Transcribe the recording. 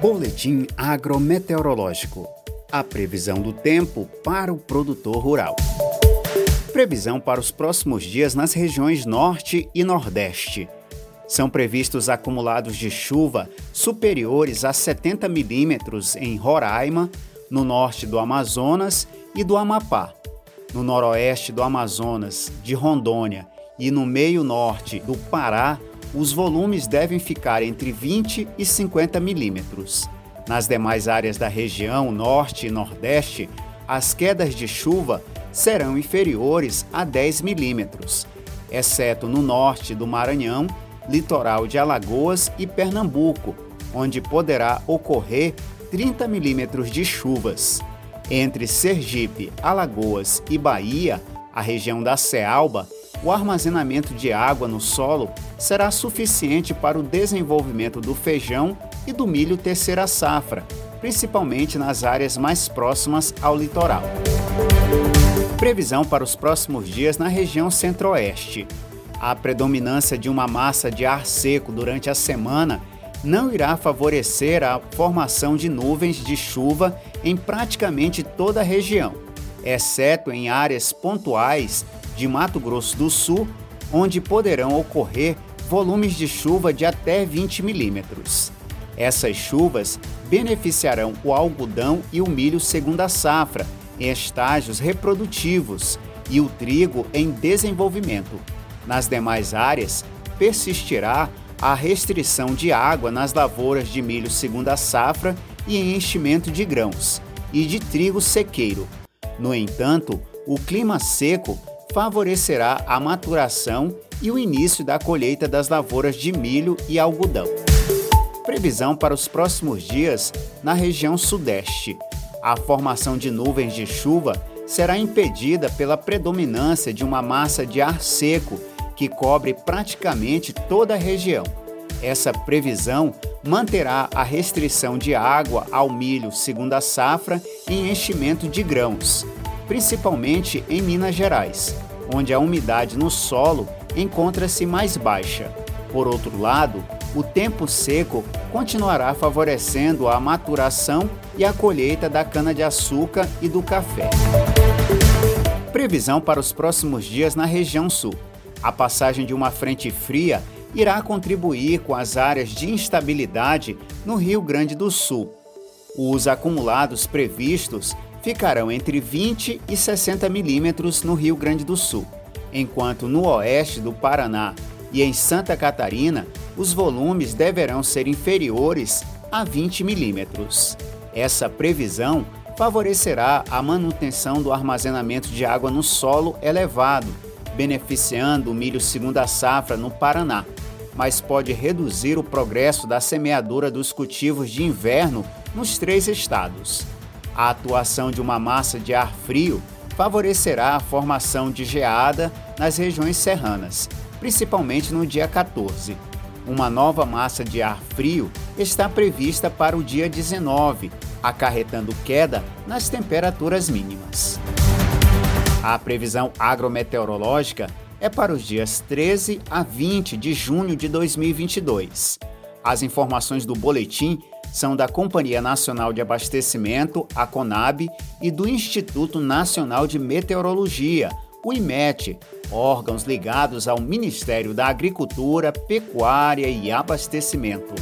Boletim agrometeorológico. A previsão do tempo para o produtor rural. Previsão para os próximos dias nas regiões Norte e Nordeste. São previstos acumulados de chuva superiores a 70 milímetros em Roraima, no norte do Amazonas e do Amapá, no noroeste do Amazonas, de Rondônia e no meio norte do Pará, os volumes devem ficar entre 20 e 50 milímetros. Nas demais áreas da região norte e nordeste, as quedas de chuva serão inferiores a 10 milímetros, exceto no norte do Maranhão, litoral de Alagoas e Pernambuco, onde poderá ocorrer 30 milímetros de chuvas. Entre Sergipe, Alagoas e Bahia, a região da Cealba, o armazenamento de água no solo será suficiente para o desenvolvimento do feijão e do milho terceira safra, principalmente nas áreas mais próximas ao litoral. Previsão para os próximos dias na região centro-oeste. A predominância de uma massa de ar seco durante a semana não irá favorecer a formação de nuvens de chuva em praticamente toda a região, exceto em áreas pontuais de Mato Grosso do Sul, onde poderão ocorrer volumes de chuva de até 20 milímetros. Essas chuvas beneficiarão o algodão e o milho segunda safra, em estágios reprodutivos, e o trigo em desenvolvimento. Nas demais áreas, persistirá a restrição de água nas lavouras de milho segunda safra e em enchimento de grãos, e de trigo sequeiro. No entanto, o clima seco favorecerá a maturação e o início da colheita das lavouras de milho e algodão. Previsão para os próximos dias na região Sudeste. A formação de nuvens de chuva será impedida pela predominância de uma massa de ar seco que cobre praticamente toda a região. Essa previsão manterá a restrição de água ao milho segunda safra em enchimento de grãos, principalmente em Minas Gerais, onde a umidade no solo encontra-se mais baixa. Por outro lado, o tempo seco continuará favorecendo a maturação e a colheita da cana-de-açúcar e do café. Previsão para os próximos dias na região sul. A passagem de uma frente fria irá contribuir com as áreas de instabilidade no Rio Grande do Sul. Os acumulados previstos ficarão entre 20 e 60 milímetros no Rio Grande do Sul, enquanto no oeste do Paraná e em Santa Catarina os volumes deverão ser inferiores a 20 milímetros. Essa previsão favorecerá a manutenção do armazenamento de água no solo elevado, beneficiando o milho segunda safra no Paraná, mas pode reduzir o progresso da semeadura dos cultivos de inverno nos três estados. A atuação de uma massa de ar frio favorecerá a formação de geada nas regiões serranas, principalmente no dia 14. Uma nova massa de ar frio está prevista para o dia 19, acarretando queda nas temperaturas mínimas. A previsão agrometeorológica é para os dias 13 a 20 de junho de 2022. As informações do boletim são da Companhia Nacional de Abastecimento, a CONAB, e do Instituto Nacional de Meteorologia, o IMET, órgãos ligados ao Ministério da Agricultura, Pecuária e Abastecimento.